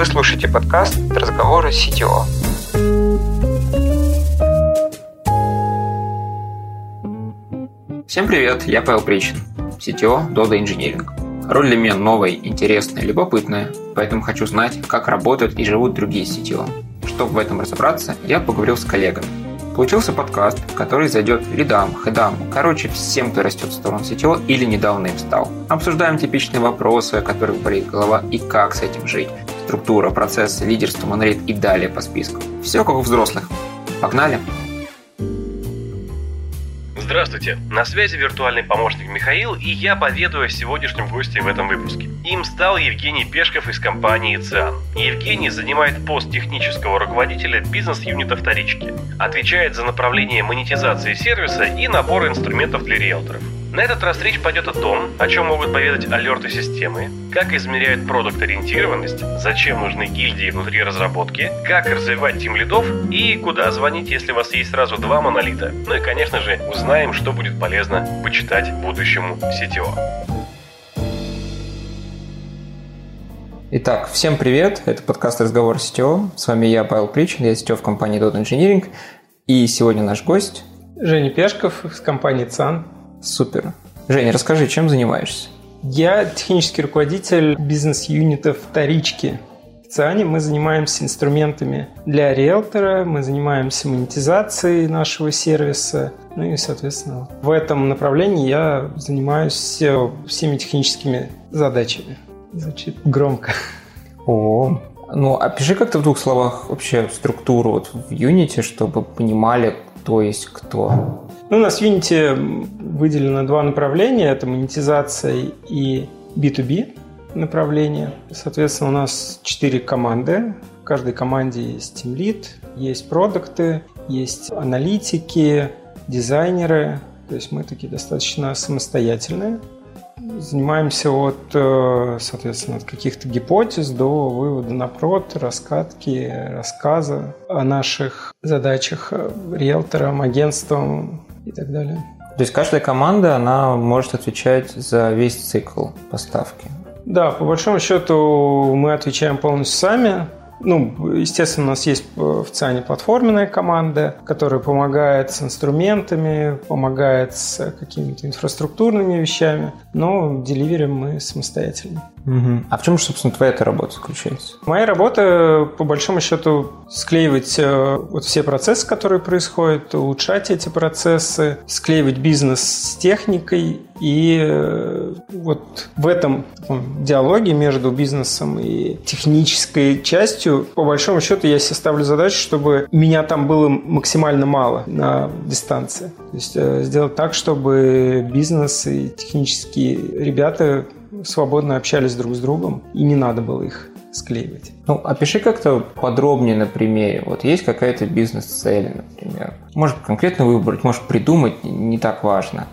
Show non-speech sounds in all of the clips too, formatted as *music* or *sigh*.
Вы слушаете подкаст «Разговоры CTO». Всем привет, я Павел Причин, CTO Dodo Engineering. Роль для меня новая, интересная, любопытная, поэтому хочу знать, как работают и живут другие CTO. Чтобы в этом разобраться, я поговорил с коллегами, Получился подкаст, который зайдет лидам, хедам, короче, всем, кто растет в сторону сетевого или недавно им стал. Обсуждаем типичные вопросы, о которых болит голова и как с этим жить. Структура, процессы, лидерство, монолит и далее по списку. Все как у взрослых. Погнали! Здравствуйте, на связи виртуальный помощник Михаил, и я поведаю о сегодняшнем госте в этом выпуске. Им стал Евгений Пешков из компании ЦИАН. Евгений занимает пост технического руководителя бизнес-юнита вторички. Отвечает за направление монетизации сервиса и набор инструментов для риэлторов. На этот раз речь пойдет о том, о чем могут поведать алерты системы, как измеряют продукт-ориентированность, зачем нужны гильдии внутри разработки, как развивать тим лидов и куда звонить, если у вас есть сразу два монолита. Ну и, конечно же, узнаем, что будет полезно почитать будущему CTO. Итак, всем привет, это подкаст «Разговор CTO». С вами я, Павел Причин, я CTO в компании Dot Engineering. И сегодня наш гость... Женя Пешков из компании ЦАН. Супер. Женя, расскажи, чем занимаешься? Я технический руководитель бизнес-юнита вторички. В ЦИАНе мы занимаемся инструментами для риэлтора, мы занимаемся монетизацией нашего сервиса, ну и, соответственно, в этом направлении я занимаюсь всеми техническими задачами. Звучит громко. О, ну опиши как-то в двух словах вообще структуру вот в Unity, чтобы понимали, кто есть кто. Ну, у нас в Unity выделено два направления. Это монетизация и B2B направление. Соответственно, у нас четыре команды. В каждой команде есть Team Lead, есть продукты, есть аналитики, дизайнеры. То есть мы такие достаточно самостоятельные. Занимаемся от, э, соответственно, от каких-то гипотез до вывода на прод, раскатки, рассказа о наших задачах риэлторам, агентствам, и так далее. То есть каждая команда, она может отвечать за весь цикл поставки? Да, по большому счету мы отвечаем полностью сами. Ну, естественно, у нас есть в ЦИАНе платформенная команда, которая помогает с инструментами, помогает с какими-то инфраструктурными вещами, но деливерим мы самостоятельно. Угу. А в чем же, собственно, твоя эта работа заключается? Моя работа, по большому счету, склеивать э, вот все процессы, которые происходят, улучшать эти процессы, склеивать бизнес с техникой. И э, вот в этом диалоге между бизнесом и технической частью, по большому счету, я себе ставлю задачу, чтобы меня там было максимально мало на дистанции. То есть э, сделать так, чтобы бизнес и технические ребята свободно общались друг с другом, и не надо было их склеивать. Ну, опиши как-то подробнее на примере. Вот есть какая-то бизнес-цель, например. Может конкретно выбрать, может придумать, не так важно.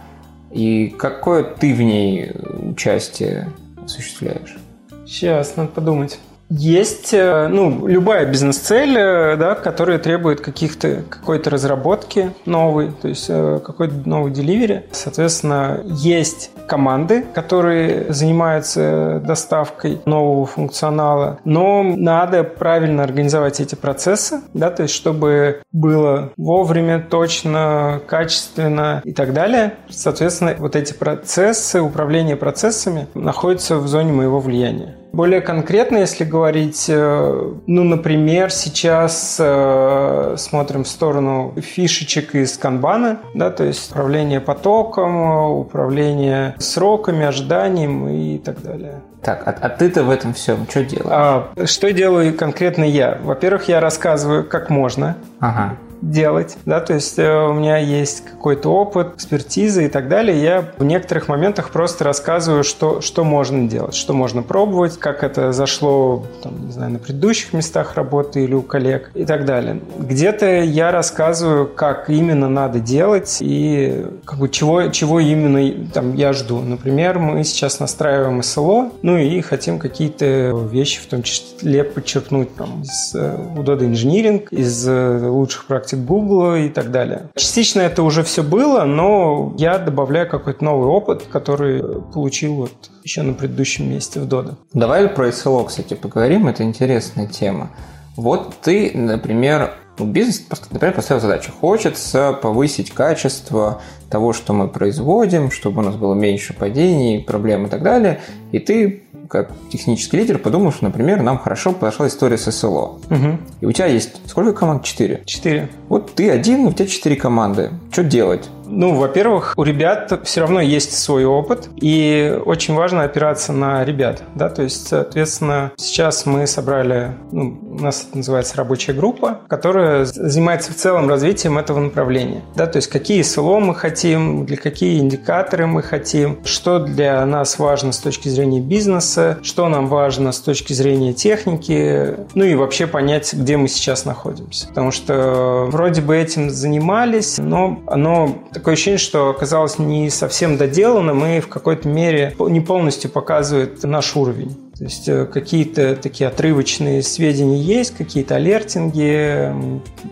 И какое ты в ней участие осуществляешь? Сейчас, надо подумать. Есть э, ну, любая бизнес-цель, э, да, которая требует каких-то, какой-то разработки новой, то есть э, какой-то новый деливери. Соответственно, есть команды, которые занимаются доставкой нового функционала, но надо правильно организовать эти процессы, да, то есть чтобы было вовремя, точно, качественно и так далее. Соответственно, вот эти процессы, управление процессами находятся в зоне моего влияния. Более конкретно, если говорить, э, ну, например, сейчас э, смотрим в сторону фишечек из канбана, да, то есть управление потоком, управление сроками, ожиданием и так далее. Так, а, а ты-то в этом всем что делаешь? А, что делаю конкретно я? Во-первых, я рассказываю, как можно. Ага делать, да, то есть э, у меня есть какой-то опыт, экспертиза и так далее. Я в некоторых моментах просто рассказываю, что, что можно делать, что можно пробовать, как это зашло, там, не знаю, на предыдущих местах работы или у коллег и так далее. Где-то я рассказываю, как именно надо делать и как бы чего, чего именно там, я жду. Например, мы сейчас настраиваем СЛО, ну и хотим какие-то вещи, в том числе подчеркнуть там, из Udod э, Engineering, из э, лучших практик практик Google и так далее. Частично это уже все было, но я добавляю какой-то новый опыт, который получил вот еще на предыдущем месте в Dodo. Давай про SLO, кстати, поговорим. Это интересная тема. Вот ты, например, ну, бизнес, например, поставил задачу. Хочется повысить качество того, что мы производим, чтобы у нас было меньше падений, проблем и так далее. И ты как технический лидер подумал, что, например, нам хорошо подошла история с СЛО. Угу. И у тебя есть сколько команд? Четыре. Четыре. Вот ты один, у тебя четыре команды. Что делать? Ну, во-первых, у ребят все равно есть свой опыт, и очень важно опираться на ребят, да, то есть, соответственно, сейчас мы собрали, ну, у нас это называется рабочая группа, которая занимается в целом развитием этого направления, да, то есть какие СЛО мы хотим, для какие индикаторы мы хотим, что для нас важно с точки зрения бизнеса, что нам важно с точки зрения техники, ну и вообще понять, где мы сейчас находимся, потому что вроде бы этим занимались, но оно такое ощущение, что оказалось не совсем доделанным и в какой-то мере не полностью показывает наш уровень. То есть э, какие-то такие отрывочные сведения есть, какие-то алертинги,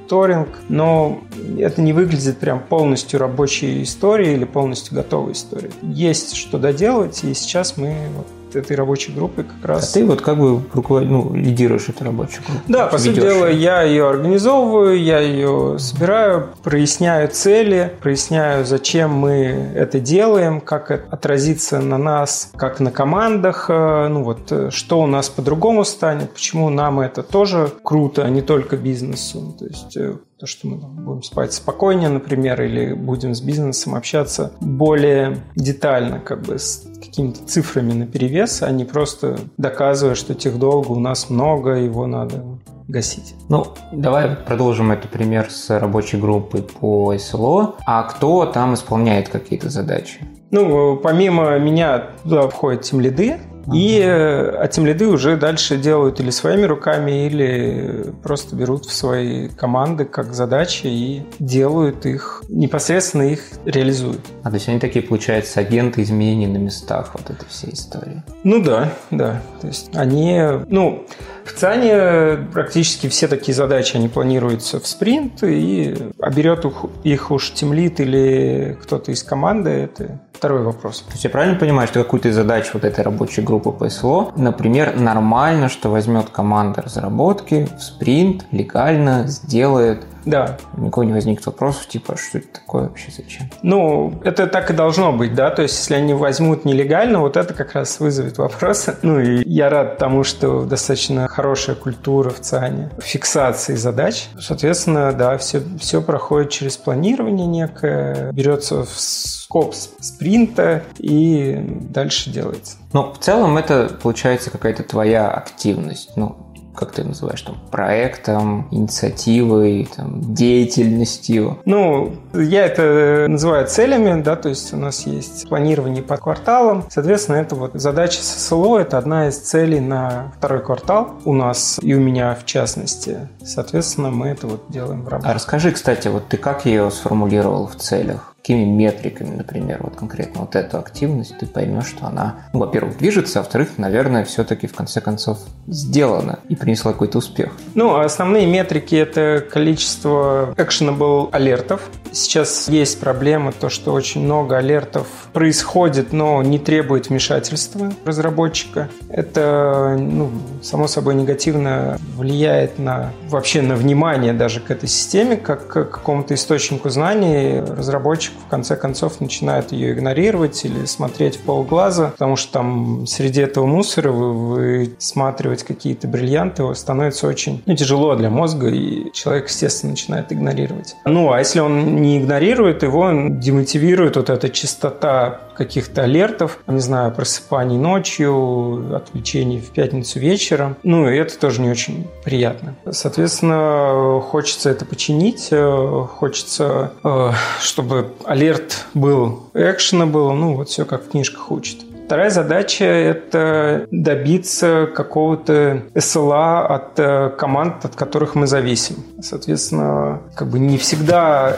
торинг, но это не выглядит прям полностью рабочей историей или полностью готовой историей. Есть что доделать, и сейчас мы вот этой рабочей группы как раз. А ты вот как бы руковод... ну, лидируешь эту рабочую группу? Да, по сути дела, я ее организовываю, я ее собираю, проясняю цели, проясняю, зачем мы это делаем, как это отразится на нас, как на командах, э, ну вот, э, что у нас по-другому станет, почему нам это тоже круто, а не только бизнесу. То есть э, то, что мы будем спать спокойнее, например, или будем с бизнесом общаться более детально, как бы с какими-то цифрами на перевес, а не просто доказывая, что тех долга у нас много, его надо гасить. Ну, давай продолжим этот пример с рабочей группой по СЛО. А кто там исполняет какие-то задачи? Ну, помимо меня туда входят тем лиды, и а тем лиды уже дальше делают или своими руками, или просто берут в свои команды как задачи и делают их, непосредственно их реализуют. А то есть они такие, получается, агенты изменений на местах вот этой всей истории? Ну да, да. То есть они, ну, в ЦАНе практически все такие задачи, они планируются в спринт, и а берет их уж тимлит или кто-то из команды, это второй вопрос. То есть я правильно понимаю, что какую-то из задач вот этой рабочей группы ПСЛО, например, нормально, что возьмет команда разработки в спринт, легально сделает да. Никого не возникнет вопросов, типа, что это такое вообще, зачем? Ну, это так и должно быть, да, то есть если они возьмут нелегально, вот это как раз вызовет вопросы. *laughs* Ну, и я рад тому, что достаточно хорошая культура в ЦАНе фиксации задач. Соответственно, да, все, все проходит через планирование некое, берется в скоп спринта и дальше делается. Но в целом это получается какая-то твоя активность. Ну, как ты называешь, там, проектом, инициативой, там, деятельностью? Ну, я это называю целями, да, то есть у нас есть планирование по кварталам. Соответственно, это вот задача ССЛО, это одна из целей на второй квартал у нас и у меня в частности. Соответственно, мы это вот делаем в рамках. А расскажи, кстати, вот ты как ее сформулировал в целях? Какими метриками, например, вот конкретно вот эту активность, ты поймешь, что она, ну, во-первых, движется, а во-вторых, наверное, все-таки в конце концов сделана и принесла какой-то успех. Ну, основные метрики – это количество actionable алертов. Сейчас есть проблема, то, что очень много алертов происходит, но не требует вмешательства разработчика. Это, ну, само собой, негативно влияет на вообще на внимание даже к этой системе, как к какому-то источнику знаний. Разработчик в конце концов начинает ее игнорировать или смотреть в полглаза, потому что там среди этого мусора вы, высматривать какие-то бриллианты становится очень ну, тяжело для мозга, и человек, естественно, начинает игнорировать. Ну, а если он не игнорирует, его демотивирует вот эта частота каких-то алертов, не знаю, просыпаний ночью, отвлечений в пятницу вечером. Ну, и это тоже не очень приятно. Соответственно, хочется это починить, э, хочется, э, чтобы алерт был экшена было, ну, вот все как в книжках учат. Вторая задача – это добиться какого-то SLA от э, команд, от которых мы зависим. Соответственно, как бы не всегда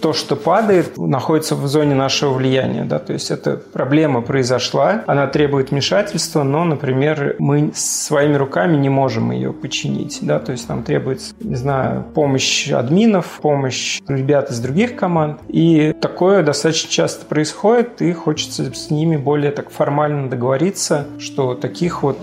то, что падает, находится в зоне нашего влияния. Да? То есть эта проблема произошла, она требует вмешательства, но, например, мы своими руками не можем ее починить. Да? То есть нам требуется, не знаю, помощь админов, помощь ребят из других команд. И такое достаточно часто происходит, и хочется с ними более так формально договориться, что таких вот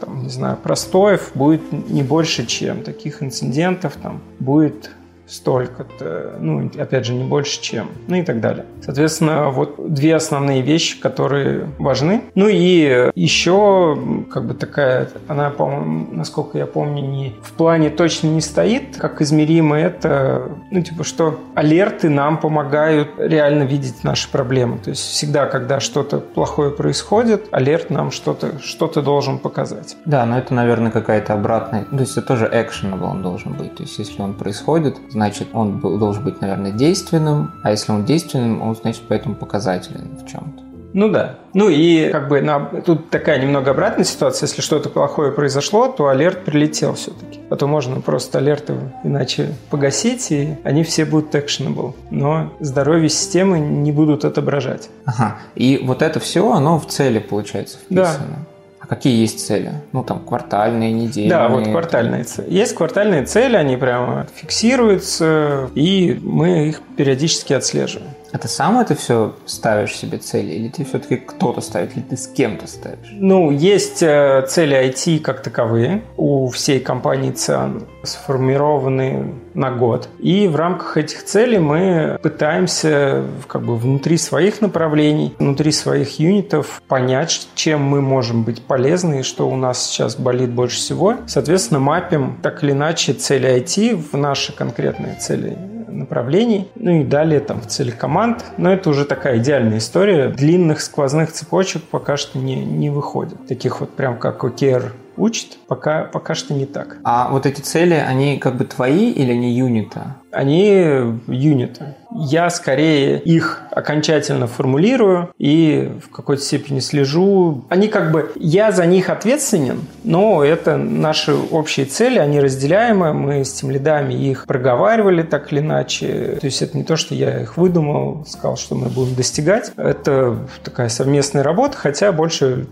там, не знаю, простоев будет не больше, чем таких инцидентов там будет столько-то, ну, опять же, не больше, чем, ну и так далее. Соответственно, вот две основные вещи, которые важны. Ну и еще, как бы такая, она, по-моему, насколько я помню, не в плане точно не стоит, как измеримо это, ну, типа, что алерты нам помогают реально видеть наши проблемы. То есть всегда, когда что-то плохое происходит, алерт нам что-то что должен показать. Да, но это, наверное, какая-то обратная, то есть это тоже actionable он должен быть. То есть если он происходит, значит, он должен быть, наверное, действенным, а если он действенным, он, значит, поэтому показателен в чем-то. Ну да. Ну и как бы на, тут такая немного обратная ситуация. Если что-то плохое произошло, то алерт прилетел все-таки. А то можно просто алерты иначе погасить, и они все будут actionable. Но здоровье системы не будут отображать. Ага. И вот это все, оно в цели, получается, вписано. Да. Какие есть цели? Ну, там, квартальные, недельные. Да, вот квартальные цели. Есть квартальные цели, они прямо фиксируются, и мы их периодически отслеживаем. А ты сам это все ставишь себе цели, или ты все-таки кто-то ставит, или ты с кем-то ставишь? Ну, есть э, цели IT как таковые у всей компании ЦИАН, сформированы на год. И в рамках этих целей мы пытаемся как бы внутри своих направлений, внутри своих юнитов понять, чем мы можем быть полезны и что у нас сейчас болит больше всего. Соответственно, мапим так или иначе цели IT в наши конкретные цели направлений. Ну и далее там в цели команд. Но это уже такая идеальная история. Длинных сквозных цепочек пока что не, не выходит. Таких вот прям как OKR учит, пока, пока что не так. А вот эти цели, они как бы твои или они юнита? Они юниты. Я скорее их окончательно формулирую и в какой-то степени слежу. Они как бы, я за них ответственен, но это наши общие цели, они разделяемы. Мы с тем лидами их проговаривали так или иначе. То есть это не то, что я их выдумал, сказал, что мы будем достигать. Это такая совместная работа, хотя больше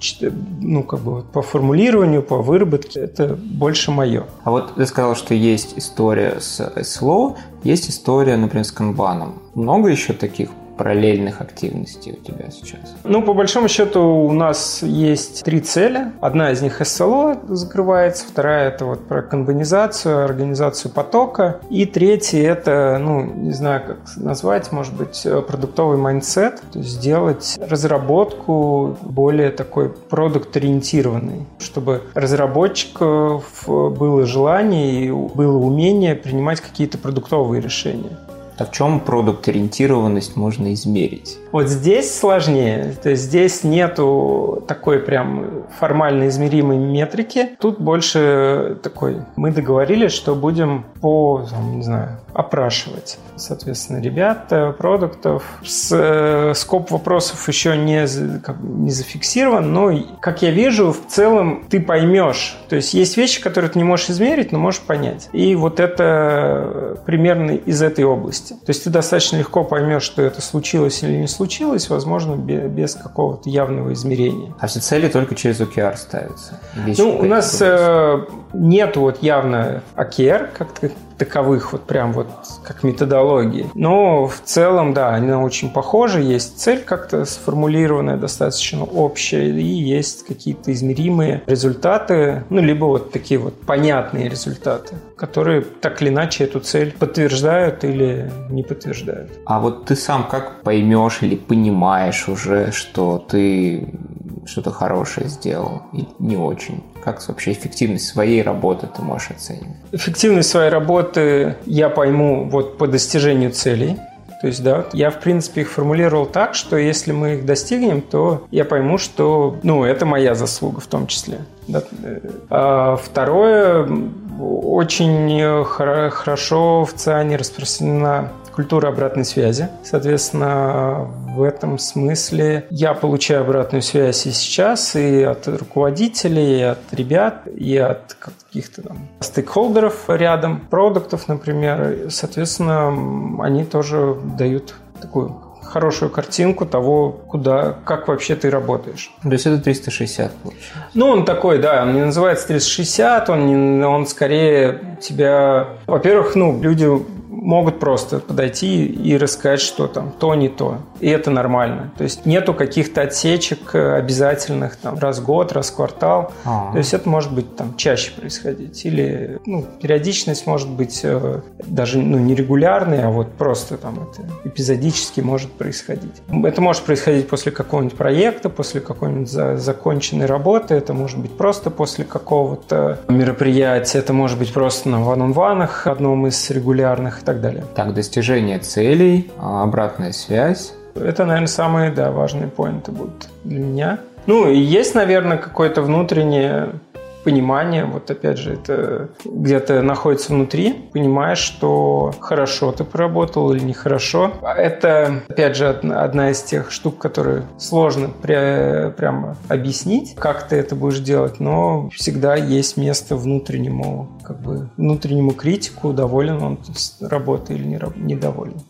ну, как бы по формулированию, по выработке это больше мое. А вот ты сказал, что есть история с SLO, есть история, например, с канбаном. Много еще таких параллельных активностей у тебя сейчас? Ну, по большому счету, у нас есть три цели. Одна из них SLO закрывается, вторая – это вот про канбанизацию, организацию потока, и третья – это, ну, не знаю, как назвать, может быть, продуктовый mindset, то есть сделать разработку более такой продукт-ориентированной, чтобы разработчиков было желание и было умение принимать какие-то продуктовые решения. А в чем продукт-ориентированность можно измерить? Вот здесь сложнее. То есть здесь нету такой прям формально измеримой метрики. Тут больше такой. Мы договорились, что будем по, не знаю, опрашивать. Соответственно, ребят, продуктов. С, э, скоп вопросов еще не, как, не зафиксирован, но, как я вижу, в целом ты поймешь. То есть есть вещи, которые ты не можешь измерить, но можешь понять. И вот это примерно из этой области. То есть ты достаточно легко поймешь, что это случилось или не случилось, возможно, без какого-то явного измерения. А все цели только через OKR ставятся? Ну, у нас э, нет вот явно OKR, как таковых, вот прям вот как методологии. Но в целом, да, они очень похожи. Есть цель как-то сформулированная, достаточно общая, и есть какие-то измеримые результаты, ну, либо вот такие вот понятные результаты, которые так или иначе эту цель подтверждают или не подтверждают. А вот ты сам как поймешь или понимаешь уже, что ты что-то хорошее сделал и не очень? Как вообще эффективность своей работы ты можешь оценивать? Эффективность своей работы я пойму вот по достижению целей. То есть, да, я, в принципе, их формулировал так, что если мы их достигнем, то я пойму, что, ну, это моя заслуга в том числе. Да. А второе, очень хорошо в ЦИАНе распространена культура обратной связи. Соответственно, в этом смысле я получаю обратную связь и сейчас, и от руководителей, и от ребят, и от каких-то там стейкхолдеров рядом, продуктов, например. Соответственно, они тоже дают такую хорошую картинку того, куда, как вообще ты работаешь. То есть это 360 получается? Ну, он такой, да, он не называется 360, он, не, он скорее тебя... Во-первых, ну, люди могут просто подойти и рассказать, что там то не то. И это нормально. То есть нету каких-то отсечек обязательных там раз в год, раз в квартал. А-а-а. То есть это может быть там чаще происходить. Или ну, периодичность может быть э, даже ну, не регулярной, а вот просто там это эпизодически может происходить. Это может происходить после какого-нибудь проекта, после какой-нибудь за- законченной работы. Это может быть просто после какого-то мероприятия. Это может быть просто на ван-он-ванах, одном из регулярных так далее. Так, достижение целей, а, обратная связь. Это, наверное, самые да, важные поинты будут для меня. Ну, и есть, наверное, какое-то внутреннее понимание, вот опять же, это где-то находится внутри, понимаешь, что хорошо ты поработал или нехорошо. Это, опять же, одна из тех штук, которые сложно пря- прямо объяснить, как ты это будешь делать, но всегда есть место внутреннему, как бы, внутреннему критику, доволен он работой или не, недоволен.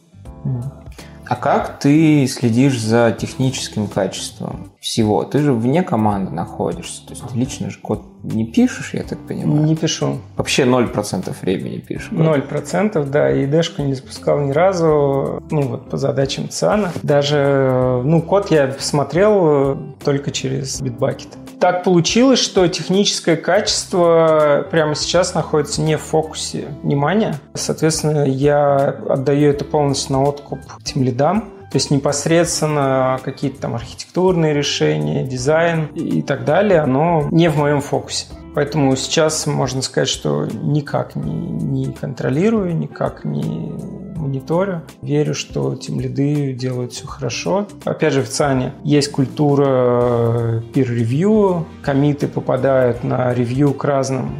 А как ты следишь за техническим качеством всего? Ты же вне команды находишься. То есть ты лично же код не пишешь, я так понимаю? Не пишу. Вообще 0% времени пишешь? Ноль процентов, да. И дэшку не запускал ни разу, ну вот по задачам ЦАНа. Даже, ну, код я смотрел только через Bitbucket. Так получилось, что техническое качество прямо сейчас находится не в фокусе внимания. Соответственно, я отдаю это полностью на откуп тем лидам. То есть непосредственно какие-то там архитектурные решения, дизайн и так далее, оно не в моем фокусе. Поэтому сейчас можно сказать, что никак не, не контролирую, никак не мониторю. Верю, что тем лиды делают все хорошо. Опять же, в ЦАНе есть культура peer-review, комиты попадают на ревью к разным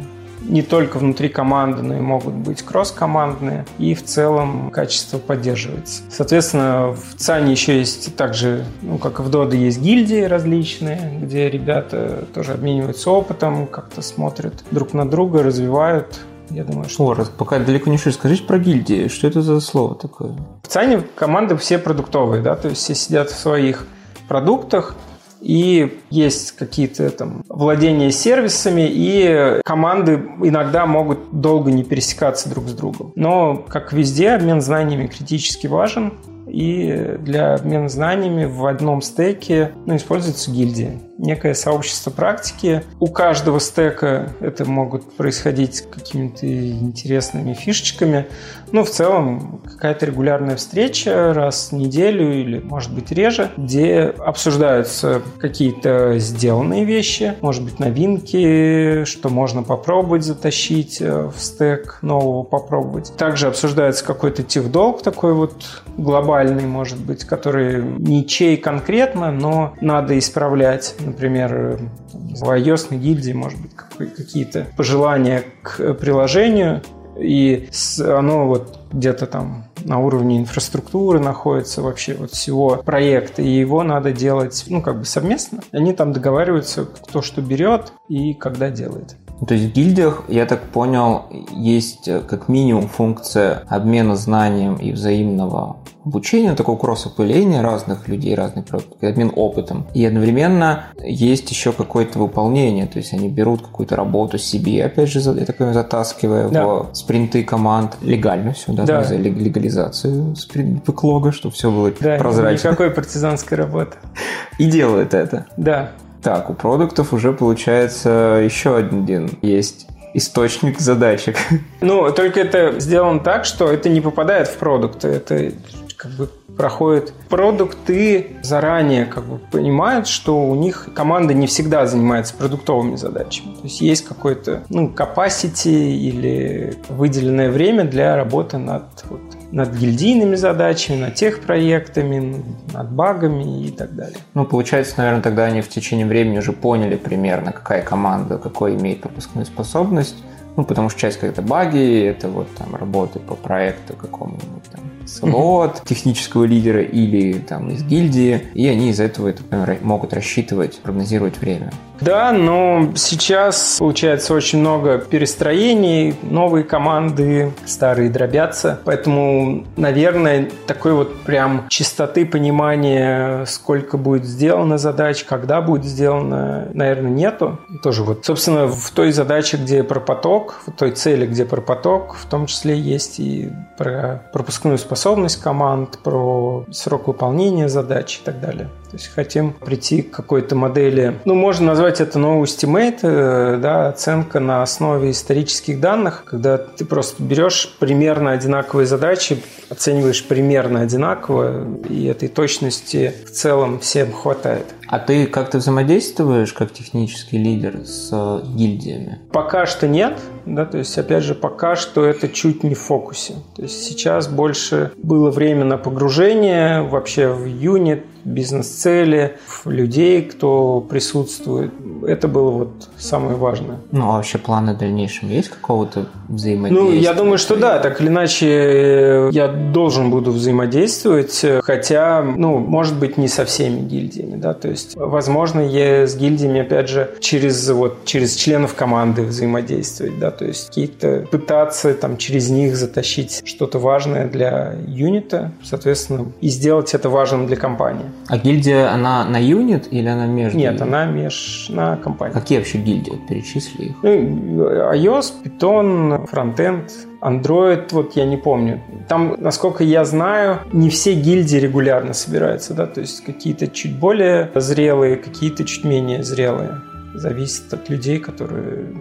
не только внутри команды, но и могут быть кросс-командные, и в целом качество поддерживается. Соответственно, в ЦАНе еще есть также, ну, как и в Доде, есть гильдии различные, где ребята тоже обмениваются опытом, как-то смотрят друг на друга, развивают я думаю, что... О, раз, пока далеко не шли, скажите про гильдии. Что это за слово такое? В ЦАНе команды все продуктовые, да, то есть все сидят в своих продуктах, и есть какие-то там владения сервисами, и команды иногда могут долго не пересекаться друг с другом. Но, как везде, обмен знаниями критически важен, и для обмена знаниями в одном стеке ну, используется гильдия некое сообщество практики. У каждого стека это могут происходить какими-то интересными фишечками. Ну, в целом, какая-то регулярная встреча раз в неделю или, может быть, реже, где обсуждаются какие-то сделанные вещи, может быть, новинки, что можно попробовать затащить э, в стек, нового попробовать. Также обсуждается какой-то тифдолг такой вот глобальный, может быть, который ничей конкретно, но надо исправлять например, в iOS гильдии, может быть, какие-то пожелания к приложению, и оно вот где-то там на уровне инфраструктуры находится вообще вот всего проекта, и его надо делать, ну, как бы совместно. Они там договариваются, кто что берет и когда делает. То есть в гильдиях, я так понял, есть э, как минимум функция обмена знанием и взаимного обучения, такого кросс-опыления разных людей, разных продуктов, обмен опытом. И одновременно есть еще какое-то выполнение, то есть они берут какую-то работу себе, опять же, я так понимаю, затаскивая да. в спринты команд. Легально все, да? да. За легализацию спринт-бэклога, чтобы все было да, прозрачно. никакой партизанской работы. *laughs* И делают это. Да. Так, у продуктов уже получается еще один есть источник задачек. *laughs* Ну, только это сделано так, что это не попадает в продукты. Это как бы проходит продукты заранее как бы понимают, что у них команда не всегда занимается продуктовыми задачами. То есть есть какой-то ну, capacity или выделенное время для работы над вот, над гильдийными задачами, над тех проектами, над багами и так далее. Ну, получается, наверное, тогда они в течение времени уже поняли примерно, какая команда, какой имеет пропускную способность, Ну, потому что часть это баги, это вот там работы по проекту какому-нибудь там *laughs* слот технического лидера или там из гильдии, и они из этого это, могут рассчитывать, прогнозировать время. Да, но сейчас получается очень много перестроений, новые команды, старые дробятся, поэтому, наверное, такой вот прям чистоты понимания, сколько будет сделано задач, когда будет сделано, наверное, нету. Тоже вот, собственно, в той задаче, где про поток, в той цели, где про поток, в том числе есть и про пропускную способность команд, про срок выполнения задач и так далее. То есть хотим прийти к какой-то модели, ну, можно назвать это новый estimate, э, да, оценка на основе исторических данных, когда ты просто берешь примерно одинаковые задачи, оцениваешь примерно одинаково, и этой точности в целом всем хватает. А ты как-то взаимодействуешь как технический лидер с гильдиями? Пока что нет, да, то есть опять же пока что это чуть не в фокусе. То есть сейчас больше было время на погружение вообще в юнит, бизнес-цели, людей, кто присутствует. Это было вот самое важное. Ну, а вообще планы в дальнейшем есть какого-то взаимодействия? Ну, я думаю, что да, так или иначе я должен буду взаимодействовать, хотя, ну, может быть, не со всеми гильдиями, да, то есть, возможно, я с гильдиями, опять же, через вот, через членов команды взаимодействовать, да, то есть какие-то пытаться там через них затащить что-то важное для юнита, соответственно, и сделать это важным для компании. А гильдия, она на юнит или она между? Нет, она меж на компании. Какие вообще гильдии? Перечисли их. Ну, iOS, Python, Frontend, Android, вот я не помню. Там, насколько я знаю, не все гильдии регулярно собираются, да, то есть какие-то чуть более зрелые, какие-то чуть менее зрелые. Зависит от людей, которые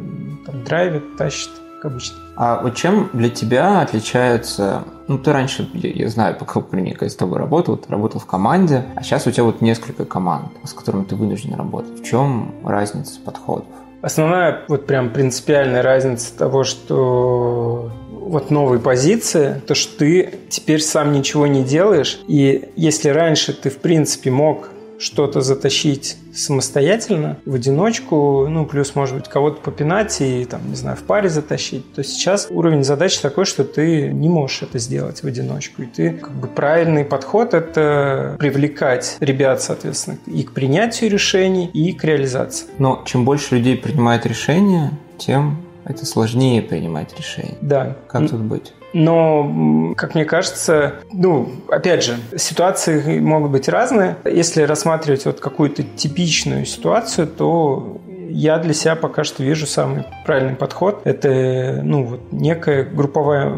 там драйвят, тащат как обычно. А вот чем для тебя отличается... Ну, ты раньше, я, я знаю, по какому примеру, когда с тобой работал, ты работал в команде, а сейчас у тебя вот несколько команд, с которыми ты вынужден работать. В чем разница подходов? Основная вот прям принципиальная разница того, что вот новые позиции, то что ты теперь сам ничего не делаешь, и если раньше ты в принципе мог что-то затащить самостоятельно, в одиночку, ну, плюс, может быть, кого-то попинать и, там, не знаю, в паре затащить, то сейчас уровень задач такой, что ты не можешь это сделать в одиночку. И ты, как бы, правильный подход – это привлекать ребят, соответственно, и к принятию решений, и к реализации. Но чем больше людей принимает решения, тем это сложнее принимать решения. Да. Как тут быть? Но, как мне кажется, ну, опять же, ситуации могут быть разные. Если рассматривать вот какую-то типичную ситуацию, то я для себя пока что вижу самый правильный подход. Это, ну, вот некая групповая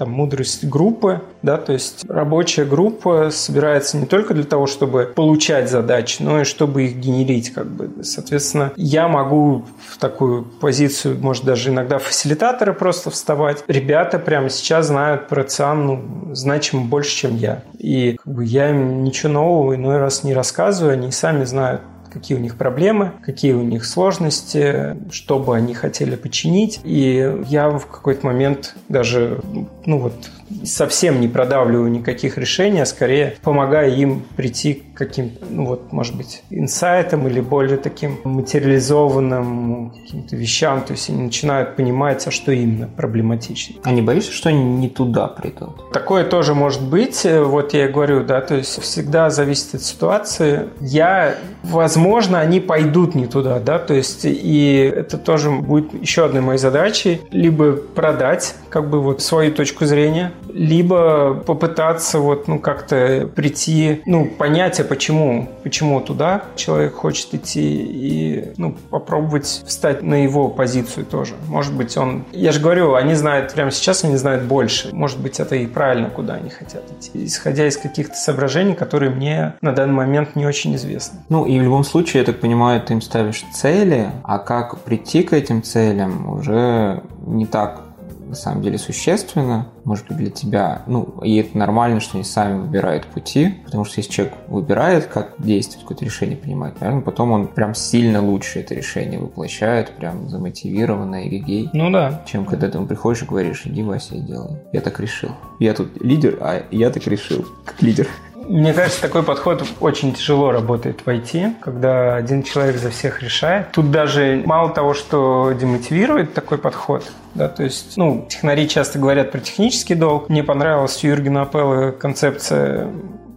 там, мудрость группы, да, то есть рабочая группа собирается не только для того, чтобы получать задачи, но и чтобы их генерить, как бы. Соответственно, я могу в такую позицию, может, даже иногда фасилитатора просто вставать. Ребята прямо сейчас знают про ЦИАН, ну, значимо больше, чем я. И как бы, я им ничего нового иной раз не рассказываю, они сами знают какие у них проблемы, какие у них сложности, что бы они хотели починить. И я в какой-то момент даже, ну вот, совсем не продавливаю никаких решений, а скорее помогаю им прийти к каким-то, ну вот, может быть, инсайтам или более таким материализованным каким-то вещам. То есть они начинают понимать, а что именно проблематично. А не боишься, что они не туда придут? Такое тоже может быть. Вот я и говорю, да, то есть всегда зависит от ситуации. Я, возможно, они пойдут не туда, да, то есть и это тоже будет еще одной моей задачей. Либо продать, как бы вот свою точку зрения, либо попытаться вот, ну, как-то прийти, ну, понять, а почему, почему туда человек хочет идти, и, ну, попробовать встать на его позицию тоже. Может быть, он... Я же говорю, они знают, прямо сейчас они знают больше. Может быть, это и правильно, куда они хотят идти. Исходя из каких-то соображений, которые мне на данный момент не очень известны. Ну, и в любом случае, я так понимаю, ты им ставишь цели, а как прийти к этим целям уже не так на самом деле существенно, может быть, для тебя, ну, и это нормально, что они сами выбирают пути, потому что если человек выбирает, как действовать, какое-то решение принимать, наверное, потом он прям сильно лучше это решение воплощает, прям замотивированно и гей. Ну да. Чем когда ты ему приходишь и говоришь, иди, Вася, делай. Я так решил. Я тут лидер, а я так решил, как лидер. Мне кажется, такой подход очень тяжело работает в IT, когда один человек за всех решает. Тут даже мало того, что демотивирует такой подход, да, то есть, ну, технари часто говорят про технический долг. Мне понравилась у Юргена Апелла концепция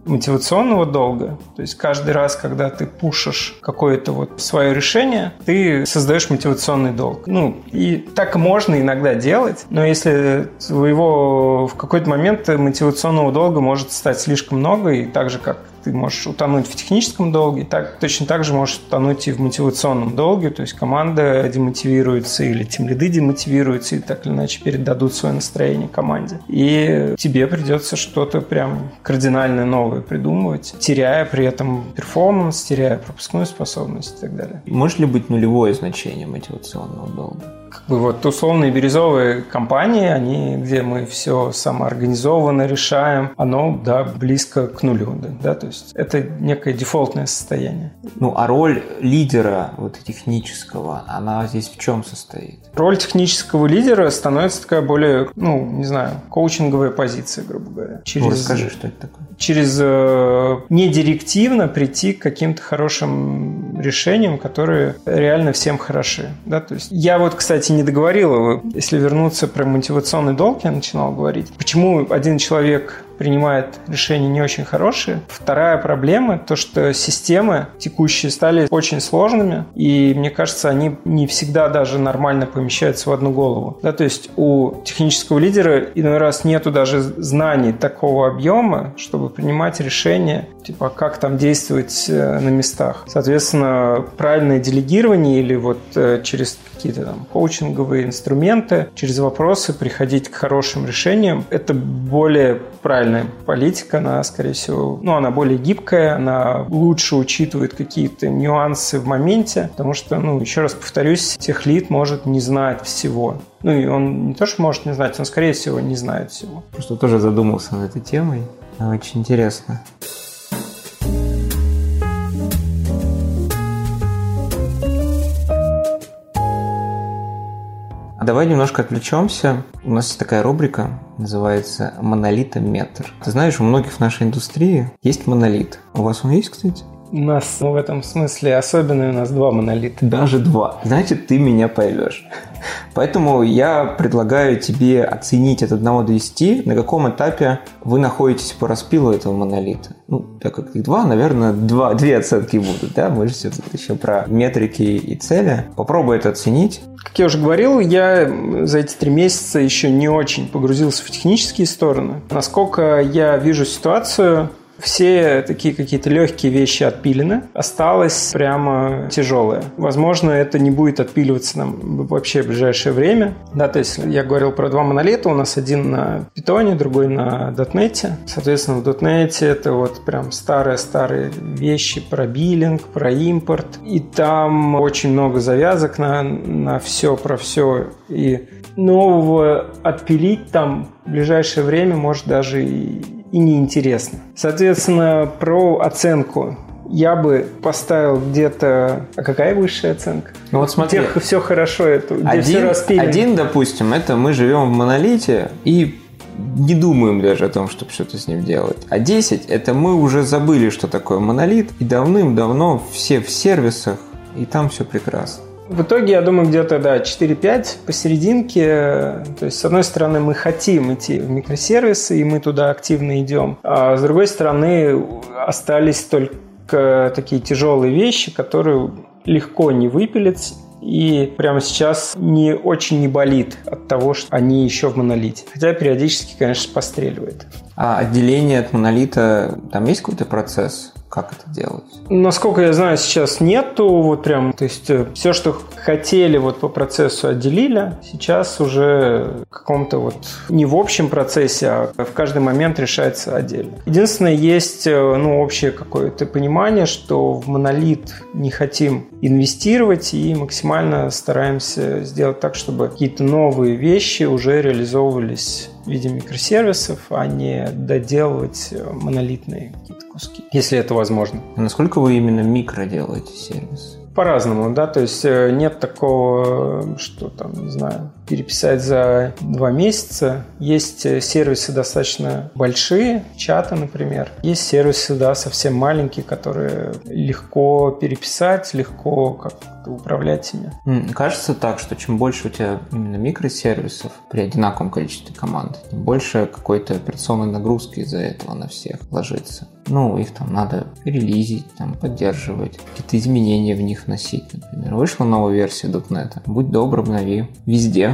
мотивационного долга. То есть каждый раз, когда ты пушишь какое-то вот свое решение, ты создаешь мотивационный долг. Ну, и так можно иногда делать, но если его в какой-то момент мотивационного долга может стать слишком много, и так же, как ты можешь утонуть в техническом долге, так, точно так же можешь утонуть и в мотивационном долге, то есть команда демотивируется или тем лиды демотивируются и так или иначе передадут свое настроение команде. И тебе придется что-то прям кардинально новое придумывать, теряя при этом перформанс, теряя пропускную способность и так далее. Может ли быть нулевое значение мотивационного долга? Как бы вот условные бирюзовые компании, они, где мы все самоорганизованно решаем, оно, да, близко к нулю, да, да, то есть это некое дефолтное состояние. Ну, а роль лидера вот технического, она здесь в чем состоит? Роль технического лидера становится такая более, ну, не знаю, коучинговая позиция, грубо говоря. Через, ну, расскажи, что это такое. Через э, не директивно прийти к каким-то хорошим решениям, которые реально всем хороши, да, то есть я вот, кстати, кстати, не договорила. Если вернуться про мотивационный долг, я начинал говорить. Почему один человек принимает решения не очень хорошие. Вторая проблема – то, что системы текущие стали очень сложными, и мне кажется, они не всегда даже нормально помещаются в одну голову. Да, то есть у технического лидера иной раз нету даже знаний такого объема, чтобы принимать решения, типа, как там действовать э, на местах. Соответственно, правильное делегирование или вот э, через какие-то там коучинговые инструменты, через вопросы приходить к хорошим решениям, это более правильно правильная политика, она, скорее всего, ну, она более гибкая, она лучше учитывает какие-то нюансы в моменте, потому что, ну, еще раз повторюсь, техлит может не знать всего. Ну, и он не то, что может не знать, он, скорее всего, не знает всего. Просто тоже задумался над этой темой. Очень интересно. Давай немножко отвлечемся. У нас есть такая рубрика, называется «Монолитометр». Ты знаешь, у многих в нашей индустрии есть монолит. У вас он есть, кстати? У нас ну, в этом смысле особенные у нас два монолита. Даже два. Значит, ты меня поймешь. Поэтому я предлагаю тебе оценить от 1 до 10, на каком этапе вы находитесь по распилу этого монолита. Ну, так как их два, наверное, два, две оценки будут, да? Мы же все еще про метрики и цели. Попробуй это оценить. Как я уже говорил, я за эти три месяца еще не очень погрузился в технические стороны. Насколько я вижу ситуацию, все такие какие-то легкие вещи отпилены. Осталось прямо тяжелое. Возможно, это не будет отпиливаться нам вообще в ближайшее время. Да, то есть я говорил про два монолита. У нас один на питоне, другой на дотнете. Соответственно, в дотнете это вот прям старые-старые вещи про биллинг, про импорт. И там очень много завязок на, на все про все. И нового отпилить там в ближайшее время может даже и и неинтересно. Соответственно, про оценку я бы поставил где-то... А какая высшая оценка? Ну вот смотри. Тех все хорошо, это, где один, все распилено. Один, допустим, это мы живем в монолите и не думаем даже о том, чтобы что-то с ним делать. А 10 это мы уже забыли, что такое монолит, и давным-давно все в сервисах, и там все прекрасно. В итоге, я думаю, где-то, да, 4-5 посерединке. То есть, с одной стороны, мы хотим идти в микросервисы, и мы туда активно идем. А с другой стороны, остались только такие тяжелые вещи, которые легко не выпилить, и прямо сейчас не очень не болит от того, что они еще в монолите. Хотя периодически, конечно, постреливает. А отделение от монолита, там есть какой-то процесс? Как это делать? Насколько я знаю, сейчас нету вот прям, то есть э, все, что хотели вот по процессу отделили, сейчас уже в каком-то вот не в общем процессе, а в каждый момент решается отдельно. Единственное, есть э, ну, общее какое-то понимание, что в монолит не хотим инвестировать и максимально стараемся сделать так, чтобы какие-то новые вещи уже реализовывались в виде микросервисов, а не доделывать монолитные какие-то куски, если это возможно. А насколько вы именно микро делаете сервис? по-разному, да, то есть э, нет такого, что там, не знаю, переписать за два месяца. Есть э, сервисы достаточно большие, чаты, например. Есть сервисы, да, совсем маленькие, которые легко переписать, легко как управлять ими. Кажется так, что чем больше у тебя именно микросервисов при одинаковом количестве команд, тем больше какой-то операционной нагрузки из-за этого на всех ложится. Ну, их там надо релизить, там, поддерживать, какие-то изменения в них вносить, например. Вышла новая версия .NET, будь добр, обнови. Везде.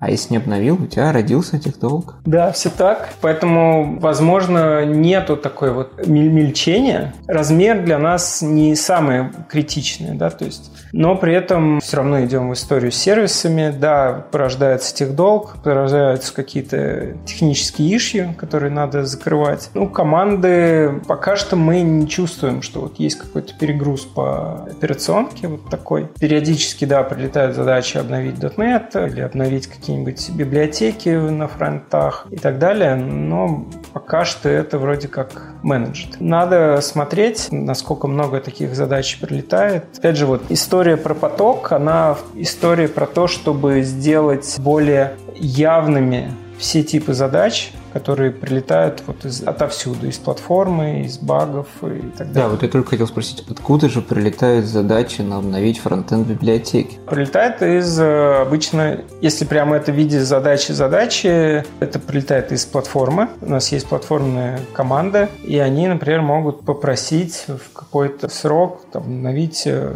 А если не обновил, у тебя родился техдолг. Да, все так. Поэтому, возможно, нету такой вот мельчения. Размер для нас не самое критичное, да, то есть но при этом все равно идем в историю с сервисами. Да, порождается техдолг, порождаются какие-то технические ишьи, которые надо закрывать. Ну, команды пока что мы не чувствуем, что вот есть какой-то перегруз по операционке вот такой. Периодически, да, прилетают задачи обновить .NET или обновить какие-нибудь библиотеки на фронтах и так далее, но пока что это вроде как менеджет. Надо смотреть, насколько много таких задач прилетает. Опять же, вот история история про поток, она история про то, чтобы сделать более явными все типы задач, которые прилетают вот из, отовсюду, из платформы, из багов и так далее. Да, вот я только хотел спросить, откуда же прилетают задачи на обновить фронтенд библиотеки? Прилетает из э, обычно, если прямо это в виде задачи-задачи, это прилетает из платформы. У нас есть платформная команда, и они, например, могут попросить в какой-то срок там, обновить э,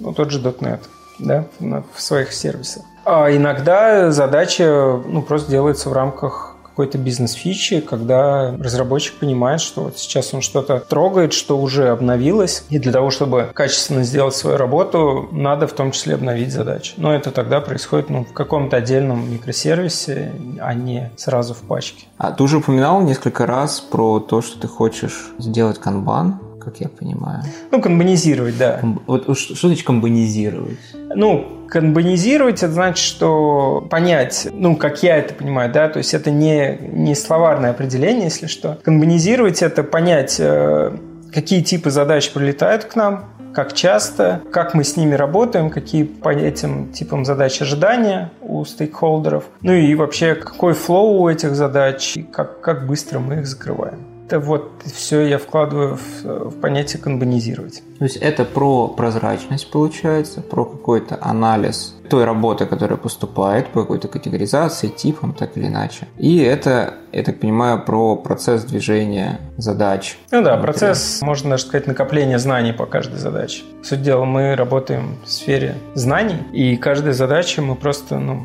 ну, тот же .NET, да, в своих сервисах. А иногда задача ну, просто делается в рамках какой-то бизнес-фичи, когда разработчик понимает, что вот сейчас он что-то трогает, что уже обновилось, и для того, чтобы качественно сделать свою работу, надо в том числе обновить задачу. Но это тогда происходит ну, в каком-то отдельном микросервисе, а не сразу в пачке. А ты уже упоминал несколько раз про то, что ты хочешь сделать канбан как я понимаю. Ну, канбанизировать, да. Вот что, что значит канбанизировать? Ну, канбанизировать это значит, что понять, ну, как я это понимаю, да, то есть это не, не словарное определение, если что. Канбанизировать это понять, э, какие типы задач прилетают к нам, как часто, как мы с ними работаем, какие по этим типам задач ожидания у стейкхолдеров, ну и вообще какой флоу у этих задач, и как, как быстро мы их закрываем. Это вот все я вкладываю в, в понятие канбанизировать. То есть это про прозрачность получается, про какой-то анализ той работы, которая поступает по какой-то категоризации, типам, так или иначе. И это, я так понимаю, про процесс движения задач. Ну да, процесс, можно даже сказать, накопления знаний по каждой задаче. Суть дела, мы работаем в сфере знаний, и каждая задача мы просто ну,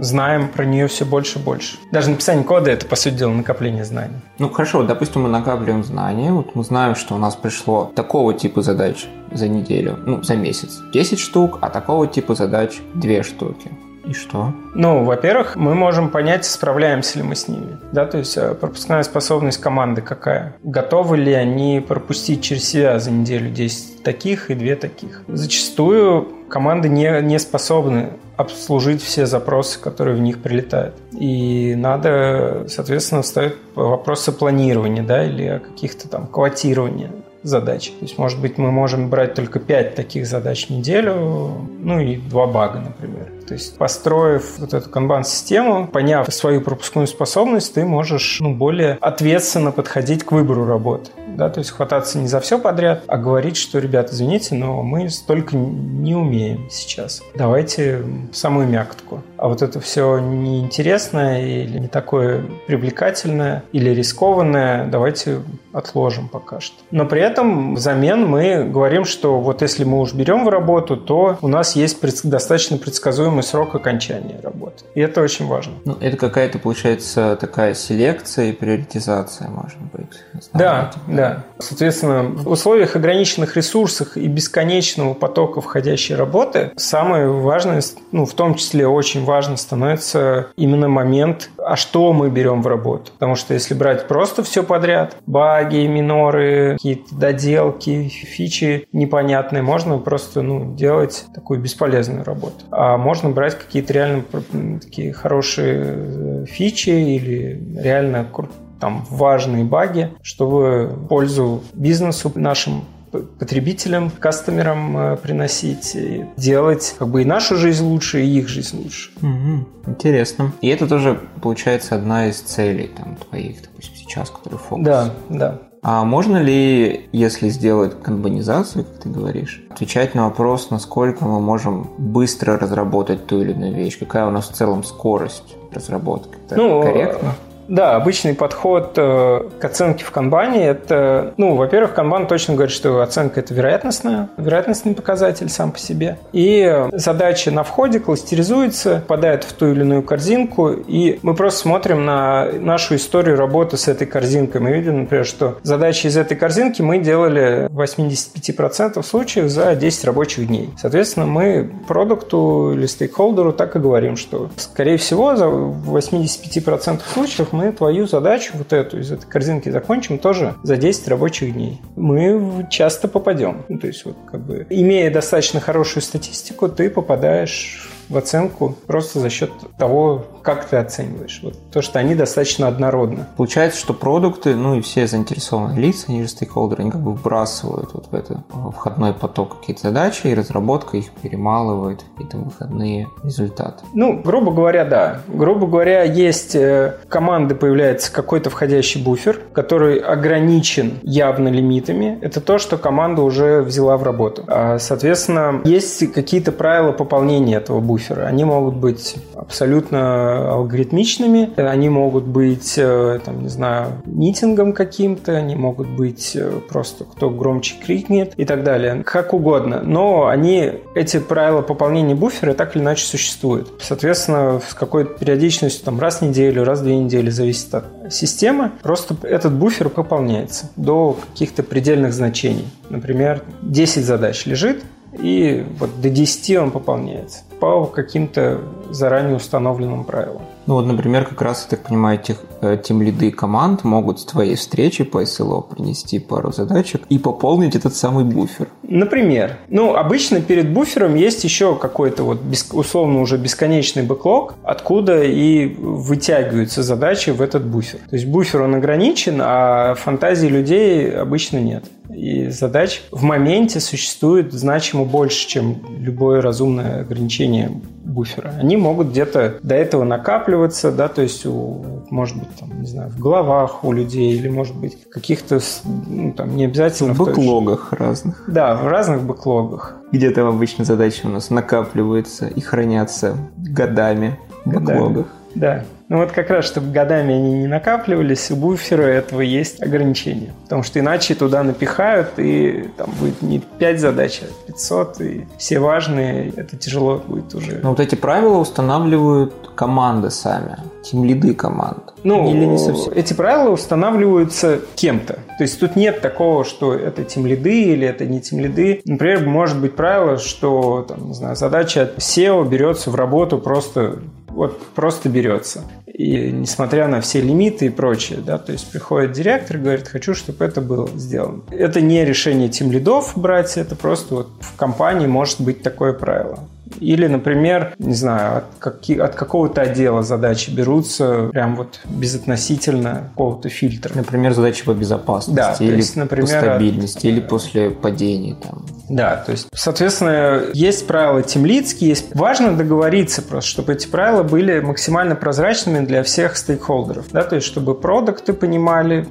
знаем про нее все больше и больше. Даже написание кода – это, по сути дела, накопление знаний. Ну, хорошо, допустим, мы накапливаем знания, вот мы знаем, что у нас пришло такого типа задач за неделю, ну, за месяц 10 штук, а такого типа задач 2 штуки. И что? Ну, во-первых, мы можем понять, справляемся ли мы с ними. Да, то есть э, пропускная способность команды какая. Готовы ли они пропустить через себя за неделю 10 таких и 2 таких. Зачастую команды не, не способны обслужить все запросы, которые в них прилетают. И надо, соответственно, ставить вопросы планирования, да, или о каких-то там квотирования задач. То есть, может быть, мы можем брать только 5 таких задач в неделю, ну и 2 бага, например. То есть, построив вот эту канбан-систему, поняв свою пропускную способность, ты можешь ну, более ответственно подходить к выбору работы. Да? То есть, хвататься не за все подряд, а говорить, что, ребят, извините, но мы столько не умеем сейчас. Давайте самую мякотку. А вот это все неинтересное или не такое привлекательное или рискованное, давайте отложим пока что. Но при этом взамен мы говорим, что вот если мы уж берем в работу, то у нас есть достаточно предсказуемый предсказуемый срок окончания работы. И это очень важно. Ну, это какая-то, получается, такая селекция и приоритизация, может быть. Да, да. Соответственно, в условиях ограниченных ресурсов и бесконечного потока входящей работы самое важное, ну, в том числе очень важно становится именно момент, а что мы берем в работу. Потому что если брать просто все подряд, баги, миноры, какие-то доделки, фичи непонятные, можно просто ну, делать такую бесполезную работу. А можно брать какие-то реально такие хорошие э, фичи или реально там важные баги, чтобы пользу бизнесу нашим потребителям, кастомерам э, приносить, и делать как бы и нашу жизнь лучше, и их жизнь лучше. Угу. Интересно. И это тоже, получается, одна из целей там, твоих, допустим, сейчас, который фокус. Да, да. А можно ли, если сделать канбанизацию, как ты говоришь, отвечать на вопрос, насколько мы можем быстро разработать ту или иную вещь? Какая у нас в целом скорость разработки? Это ну, корректно? Да, обычный подход э, к оценке в канбане – это, ну, во-первых, канбан точно говорит, что оценка – это вероятностная, вероятностный показатель сам по себе. И задача на входе кластеризуется, попадает в ту или иную корзинку, и мы просто смотрим на нашу историю работы с этой корзинкой. Мы видим, например, что задачи из этой корзинки мы делали в 85% случаев за 10 рабочих дней. Соответственно, мы продукту или стейкхолдеру так и говорим, что, скорее всего, за 85% случаев мы мы твою задачу, вот эту из этой корзинки закончим тоже за 10 рабочих дней. Мы часто попадем. Ну, то есть, вот, как бы, имея достаточно хорошую статистику, ты попадаешь в оценку просто за счет того, как ты оцениваешь. Вот то, что они достаточно однородны. Получается, что продукты, ну и все заинтересованные лица, они же стейкхолдеры, они как бы вбрасывают вот в этот входной поток какие-то задачи, и разработка их перемалывает какие-то выходные результаты. Ну, грубо говоря, да. Грубо говоря, есть э, команды, появляется какой-то входящий буфер, который ограничен явно лимитами. Это то, что команда уже взяла в работу. А, соответственно, есть какие-то правила пополнения этого буфера. Они могут быть абсолютно алгоритмичными, они могут быть, э, там, не знаю, митингом каким-то, они могут быть э, просто кто громче крикнет и так далее, как угодно. Но они, эти правила пополнения буфера так или иначе существуют. Соответственно, с какой-то периодичностью, там, раз в неделю, раз в две недели, зависит от системы, просто этот буфер пополняется до каких-то предельных значений. Например, 10 задач лежит, и вот до 10 он пополняется по каким-то заранее установленным правилам. Ну вот, например, как раз, я так понимаю, тех, э, тем лиды команд могут с твоей встречи по SLO принести пару задачек и пополнить этот самый буфер. Например. Ну, обычно перед буфером есть еще какой-то вот условно уже бесконечный бэклог, откуда и вытягиваются задачи в этот буфер. То есть буфер он ограничен, а фантазии людей обычно нет. И задач в моменте существует значимо больше, чем любое разумное ограничение буфера. Они могут где-то до этого накапливаться, да, то есть, у, может быть, там, не знаю, в головах у людей или, может быть, каких-то, ну, там, не обязательно... В бэклогах разных. Да, в разных бэклогах. Где там обычно задачи у нас накапливаются и хранятся годами в бэклогах. Да. Ну вот как раз, чтобы годами они не накапливались, у буфера этого есть ограничения. Потому что иначе туда напихают, и там будет не 5 задач, а 500, и все важные, это тяжело будет уже. Но вот эти правила устанавливают команды сами, тем лиды команд. Ну, Или не совсем. эти правила устанавливаются кем-то. То есть тут нет такого, что это тем лиды или это не тем лиды. Например, может быть правило, что там, не знаю, задача SEO берется в работу просто вот просто берется. И несмотря на все лимиты и прочее, да, то есть приходит директор и говорит, хочу, чтобы это было сделано. Это не решение тим лидов брать, это просто вот в компании может быть такое правило. Или, например, не знаю, от, каки, от какого-то отдела задачи берутся прям вот безотносительно какого-то фильтра. Например, задачи по безопасности да, или есть, например, по стабильности, от... или после падений. Там. Да, то есть, соответственно, есть правила темлицкие, есть важно договориться просто, чтобы эти правила были максимально прозрачными для всех стейкхолдеров, да, то есть, чтобы продукты понимали,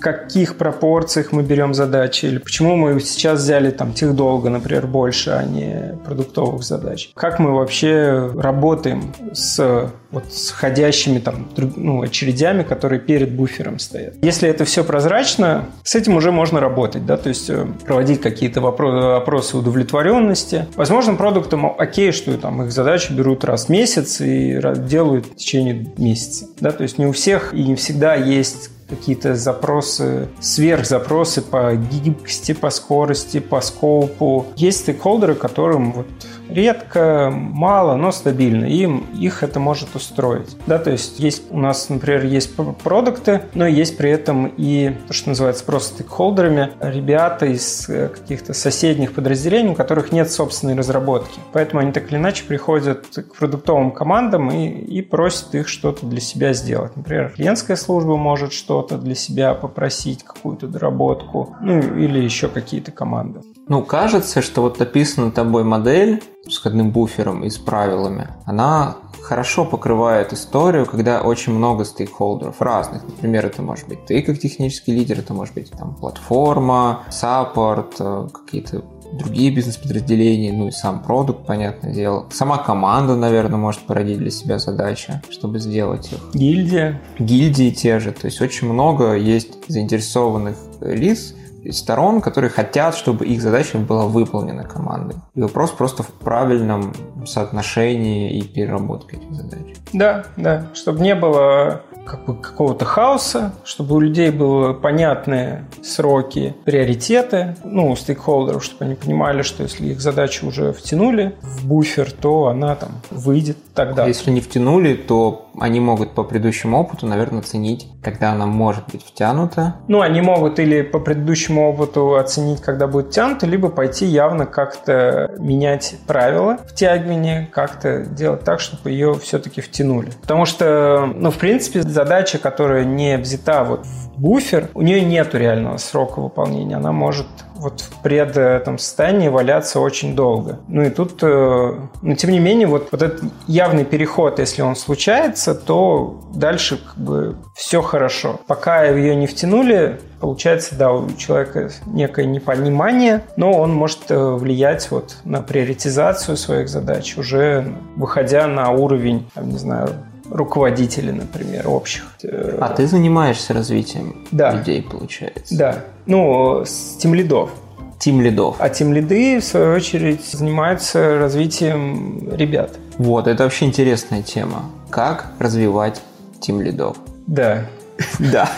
каких пропорциях мы берем задачи, или почему мы сейчас взяли там тех долго, например, больше, а не продуктовых задач. Как мы вообще работаем с вот с ходящими там ну, очередями, которые перед буфером стоят. Если это все прозрачно, с этим уже можно работать, да, то есть э, проводить какие-то вопросы, опросы удовлетворенности. Возможно, продуктам окей, что там их задачи берут раз в месяц и делают в течение месяца, да, то есть не у всех и не всегда есть какие-то запросы, сверхзапросы по гибкости, по скорости, по скопу. Есть стейкхолдеры, которым вот редко, мало, но стабильно. Им их это может устроить. Да, то есть есть у нас, например, есть продукты, но есть при этом и то, что называется просто стейкхолдерами, ребята из э, каких-то соседних подразделений, у которых нет собственной разработки. Поэтому они так или иначе приходят к продуктовым командам и, и просят их что-то для себя сделать. Например, клиентская служба может что-то для себя попросить, какую-то доработку, ну или еще какие-то команды. Ну, кажется, что вот описанная тобой модель с входным буфером и с правилами, она хорошо покрывает историю, когда очень много стейкхолдеров разных. Например, это может быть ты как технический лидер, это может быть там платформа, саппорт, э, какие-то другие бизнес-подразделения, ну и сам продукт, понятное дело. Сама команда, наверное, может породить для себя задачи, чтобы сделать их. Гильдия. Гильдии те же. То есть очень много есть заинтересованных лиц, сторон, которые хотят, чтобы их задача была выполнена командой. И вопрос просто в правильном соотношении и переработке этих задач. Да, да, чтобы не было как бы какого-то хаоса, чтобы у людей были понятные сроки, приоритеты, ну, у стейкхолдеров, чтобы они понимали, что если их задачу уже втянули в буфер, то она там выйдет тогда. Если не втянули, то они могут по предыдущему опыту, наверное, оценить, когда она может быть втянута. Ну, они могут или по предыдущему опыту оценить, когда будет втянута, либо пойти явно как-то менять правила втягивания, как-то делать так, чтобы ее все-таки втянули. Потому что, ну, в принципе, задача, которая не взята вот в буфер, у нее нет реального срока выполнения. Она может вот в пред этом состоянии валяться очень долго. Ну и тут, э, но тем не менее, вот, вот этот явный переход, если он случается, то дальше как бы все хорошо. Пока ее не втянули, получается, да, у человека некое непонимание, но он может э, влиять вот на приоритизацию своих задач, уже выходя на уровень, там, не знаю, руководителей, например, общих. А ты занимаешься развитием да. людей, получается? Да. Ну, с тем лидов. Тим лидов. А тим лиды, в свою очередь, занимаются развитием ребят. Вот, это вообще интересная тема. Как развивать тим лидов? Да. *laughs* Да.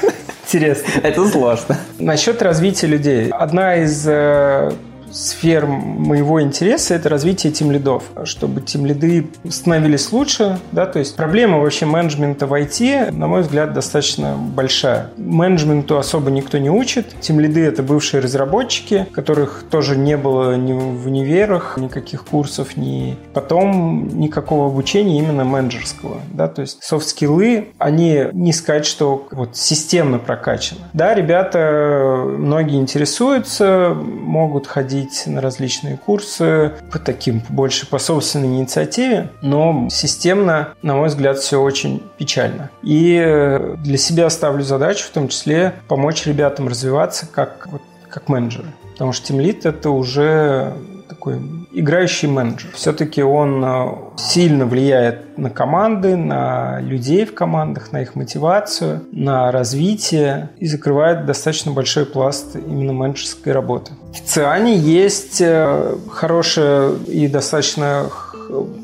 Интересно. Это сложно. Насчет развития людей. Одна из э, сфер моего интереса – это развитие тим-лидов, чтобы тим-лиды становились лучше. Да? То есть проблема вообще менеджмента в IT, на мой взгляд, достаточно большая. Менеджменту особо никто не учит. Тим-лиды – это бывшие разработчики, которых тоже не было ни в универах, никаких курсов, ни потом никакого обучения именно менеджерского. Да? То есть софт-скиллы, они не сказать, что вот системно прокачаны. Да, ребята, многие интересуются, могут ходить ходить на различные курсы по таким больше по собственной инициативе, но системно, на мой взгляд, все очень печально. И э, для себя ставлю задачу в том числе помочь ребятам развиваться как, вот, как менеджеры. Потому что тимлит это уже такой играющий менеджер. Все-таки он э, сильно влияет на команды, на людей в командах, на их мотивацию, на развитие и закрывает достаточно большой пласт именно менеджерской работы. В Циане есть э, хорошая и достаточно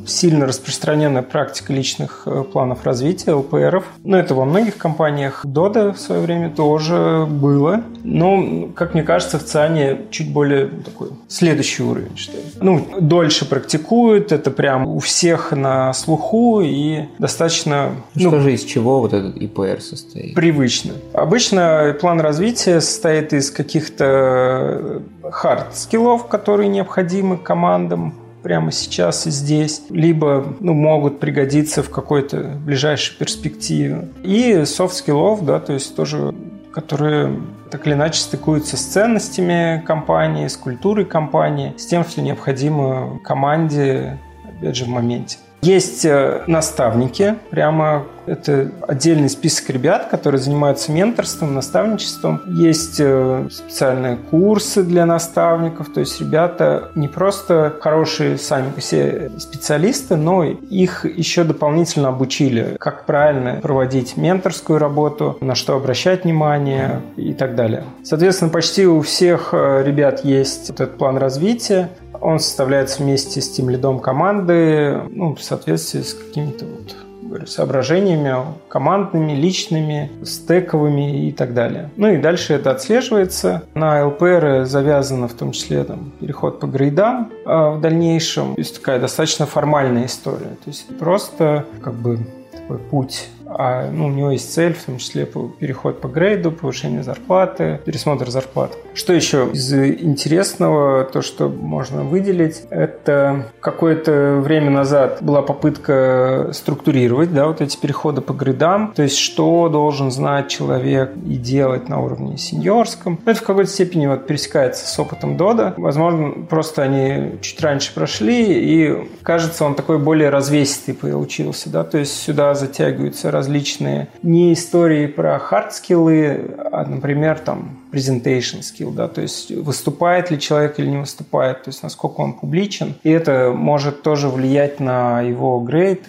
сильно распространенная практика личных э, планов развития, ЛПРов. Но это во многих компаниях. Дода в свое время тоже было. Но, как мне кажется, в ЦИАНе чуть более такой следующий уровень, что ли. Ну, дольше практикуют, это прям у всех на слуху и достаточно... Ну, Скажи, из чего вот этот ИПР состоит? Привычно. Обычно план развития состоит из каких-то хард-скиллов, которые необходимы командам, прямо сейчас и здесь, либо ну, могут пригодиться в какой-то ближайшей перспективе. И софт-скиллов, да, то есть тоже которые так или иначе стыкуются с ценностями компании, с культурой компании, с тем, что необходимо команде, опять же, в моменте. Есть э, наставники, прямо это отдельный список ребят, которые занимаются менторством, наставничеством. Есть э, специальные курсы для наставников, то есть ребята не просто хорошие сами по себе специалисты, но их еще дополнительно обучили, как правильно проводить менторскую работу, на что обращать внимание и так далее. Соответственно, почти у всех э, ребят есть этот план развития. Он составляется вместе с тем лидом команды, ну, в соответствии с какими-то вот говорю, соображениями командными, личными, стековыми и так далее. Ну и дальше это отслеживается. На ЛПР завязано в том числе там, переход по грейдам а в дальнейшем. То есть такая достаточно формальная история. То есть просто как бы такой путь а ну, у него есть цель, в том числе переход по грейду, повышение зарплаты, пересмотр зарплат. Что еще из интересного, то, что можно выделить, это какое-то время назад была попытка структурировать да, вот эти переходы по грейдам, то есть что должен знать человек и делать на уровне сеньорском. Это в какой-то степени вот пересекается с опытом Додо. Возможно, просто они чуть раньше прошли, и кажется, он такой более развесистый получился. Да? То есть сюда затягиваются различные не истории про хардскиллы, а, например, там presentation skill, да, то есть выступает ли человек или не выступает, то есть насколько он публичен. И это может тоже влиять на его грейд,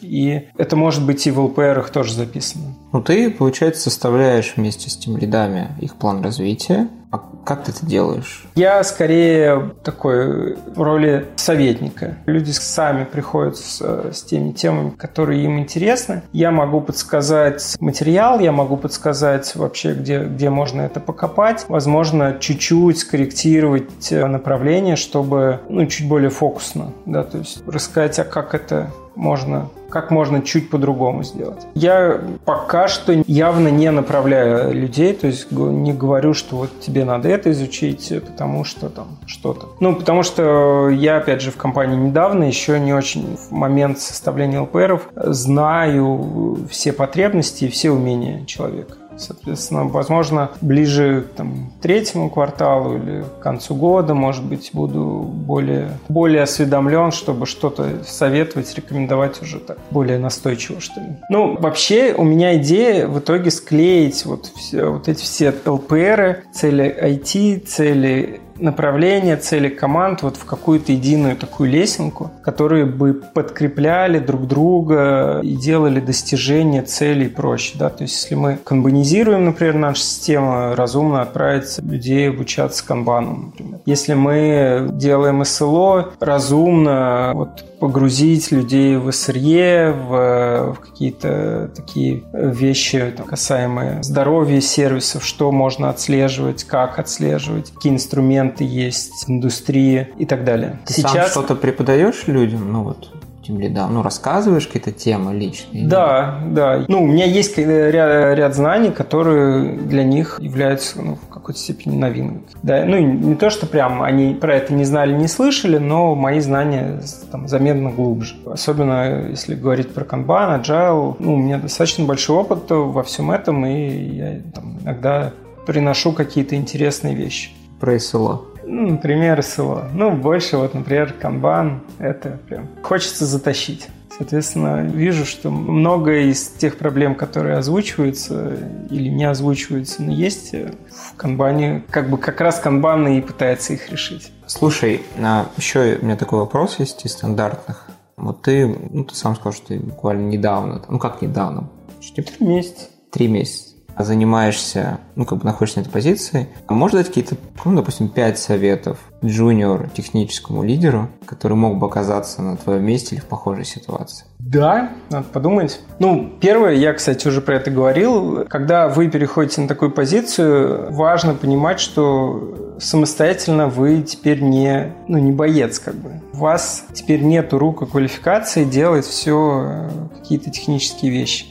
и это может быть и в ИПРах тоже записано. Ну, ты, получается, составляешь вместе с тем лидами их план развития, а как ты это делаешь? Я скорее такой в роли советника. Люди сами приходят с, с теми темами, которые им интересны. Я могу подсказать материал, я могу подсказать вообще, где, где можно это покопать. Возможно, чуть-чуть скорректировать направление, чтобы ну, чуть более фокусно. Да, то есть рассказать, а как это можно как можно чуть по-другому сделать. Я пока что явно не направляю людей, то есть не говорю, что вот тебе надо это изучить, потому что там что-то. Ну, потому что я, опять же, в компании недавно, еще не очень в момент составления ЛПРов знаю все потребности и все умения человека. Соответственно, возможно, ближе там, к третьему кварталу или к концу года, может быть, буду более, более осведомлен, чтобы что-то советовать, рекомендовать уже так более настойчиво, что ли. Ну, вообще, у меня идея в итоге склеить вот, все, вот эти все ЛПРы, цели IT, цели направления, цели команд вот в какую-то единую такую лесенку, которые бы подкрепляли друг друга и делали достижение целей проще. Да? То есть если мы канбанизируем, например, нашу систему, разумно отправить людей обучаться канбану, например. Если мы делаем СЛО, разумно вот погрузить людей в СРЕ, в, в какие-то такие вещи, там, касаемые здоровья сервисов, что можно отслеживать, как отслеживать, какие инструменты есть в индустрии и так далее. Ты Сейчас... сам что-то преподаешь людям? Ну вот тем лидам? Ну, рассказываешь какие-то темы личные? Да, да. Ну, у меня есть ряд, ряд знаний, которые для них являются ну, в какой-то степени новинкой. Да, ну, не то, что прям они про это не знали, не слышали, но мои знания там заметно глубже. Особенно, если говорить про Kanban, Agile, ну, у меня достаточно большой опыт во всем этом, и я там, иногда приношу какие-то интересные вещи. Про SLO. Ну, например, СЛО. Ну, больше вот, например, канбан. Это прям хочется затащить. Соответственно, вижу, что много из тех проблем, которые озвучиваются или не озвучиваются, но есть в канбане, как бы как раз канбан и пытается их решить. Слушай, а еще у меня такой вопрос есть из стандартных. Вот ты, ну, ты сам сказал, что ты буквально недавно, ну как недавно? Почти три месяца. Три месяца занимаешься, ну, как бы находишься на этой позиции, а можно дать какие-то, ну, допустим, пять советов джуниор техническому лидеру, который мог бы оказаться на твоем месте или в похожей ситуации? Да, надо подумать. Ну, первое, я, кстати, уже про это говорил, когда вы переходите на такую позицию, важно понимать, что самостоятельно вы теперь не, ну, не боец, как бы. У вас теперь нету рук и квалификации делать все э, какие-то технические вещи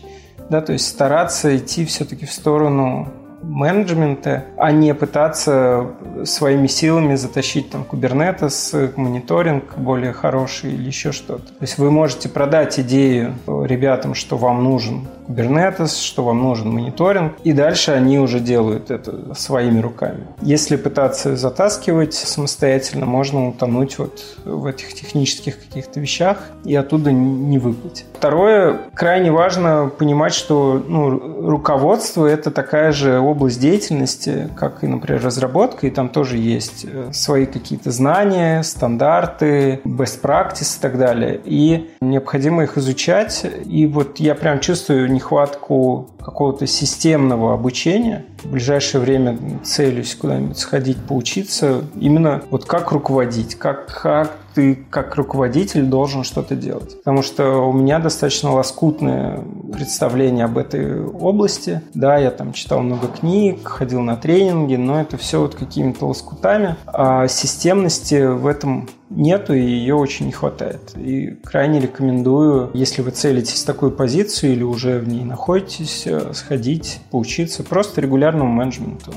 да, то есть стараться идти все-таки в сторону менеджмента, а не пытаться своими силами затащить там Kubernetes, мониторинг более хороший или еще что-то. То есть вы можете продать идею ребятам, что вам нужен Kubernetes, что вам нужен мониторинг, и дальше они уже делают это своими руками. Если пытаться затаскивать самостоятельно, можно утонуть вот в этих технических каких-то вещах и оттуда не выплыть. Второе, крайне важно понимать, что ну, руководство – это такая же область деятельности, как и, например, разработка, и там тоже есть э, свои какие-то знания, стандарты, best practice и так далее. И необходимо их изучать. И вот я прям чувствую нехватку какого-то системного обучения. В ближайшее время целюсь куда-нибудь сходить, поучиться. Именно вот как руководить, как, как ты как руководитель должен что-то делать. Потому что у меня достаточно лоскутное представление об этой области. Да, я там читал много книг, ходил на тренинги, но это все вот какими-то лоскутами. А системности в этом нету, и ее очень не хватает. И крайне рекомендую, если вы целитесь в такую позицию или уже в ней находитесь, сходить, поучиться просто регулярному менеджменту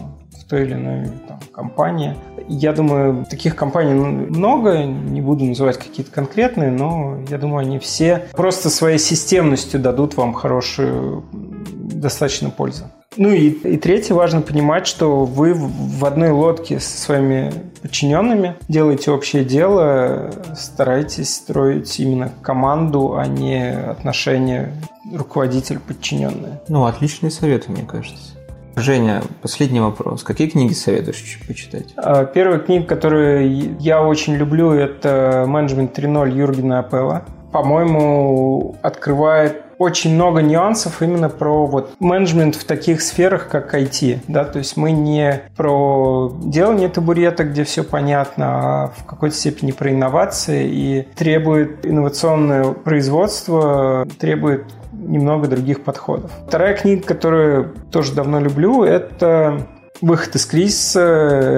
той или иной там, компании. Я думаю, таких компаний много, не буду называть какие-то конкретные, но я думаю, они все просто своей системностью дадут вам хорошую достаточно пользу. Ну и, и третье, важно понимать, что вы в одной лодке со своими подчиненными делаете общее дело, старайтесь строить именно команду, а не отношения руководитель-подчиненные. Ну, отличные советы, мне кажется. Женя, последний вопрос. Какие книги советуешь почитать? А, первая книга, которую я очень люблю, это «Менеджмент 3.0» Юргена Апелла. По-моему, открывает очень много нюансов именно про вот менеджмент в таких сферах, как IT. Да? То есть мы не про делание табурета, где все понятно, а в какой-то степени про инновации и требует инновационное производство, требует немного других подходов. Вторая книга, которую тоже давно люблю, это Выход из кризиса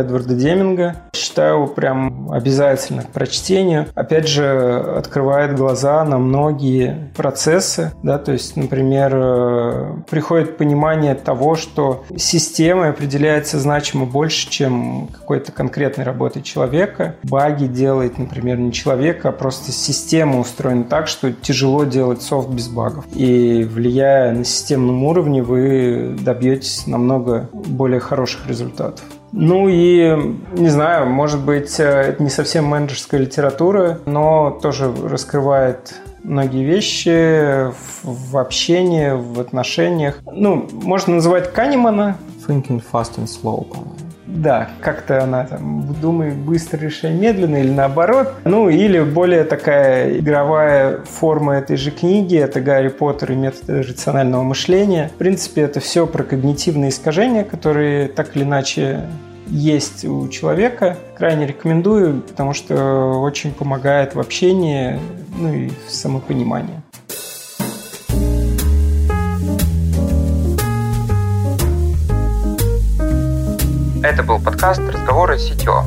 Эдварда Деминга. Считаю его прям обязательно к прочтению. Опять же, открывает глаза на многие процессы. Да, то есть, например, э, приходит понимание того, что система определяется значимо больше, чем какой-то конкретной работой человека. Баги делает, например, не человек, а просто система устроена так, что тяжело делать софт без багов. И влияя на системном уровне, вы добьетесь намного более хорошего хороших результатов. Ну и, не знаю, может быть, э, это не совсем менеджерская литература, но тоже раскрывает многие вещи в общении, в отношениях. Ну, можно называть Канемана. Thinking fast and slow, по-моему. Да, как-то она там думает быстро, решай медленно или наоборот. Ну, или более такая игровая форма этой же книги, это Гарри Поттер и методы рационального мышления. В принципе, это все про когнитивные искажения, которые так или иначе есть у человека. Крайне рекомендую, потому что очень помогает в общении, ну и в самопонимании. Это был подкаст «Разговоры с CTO».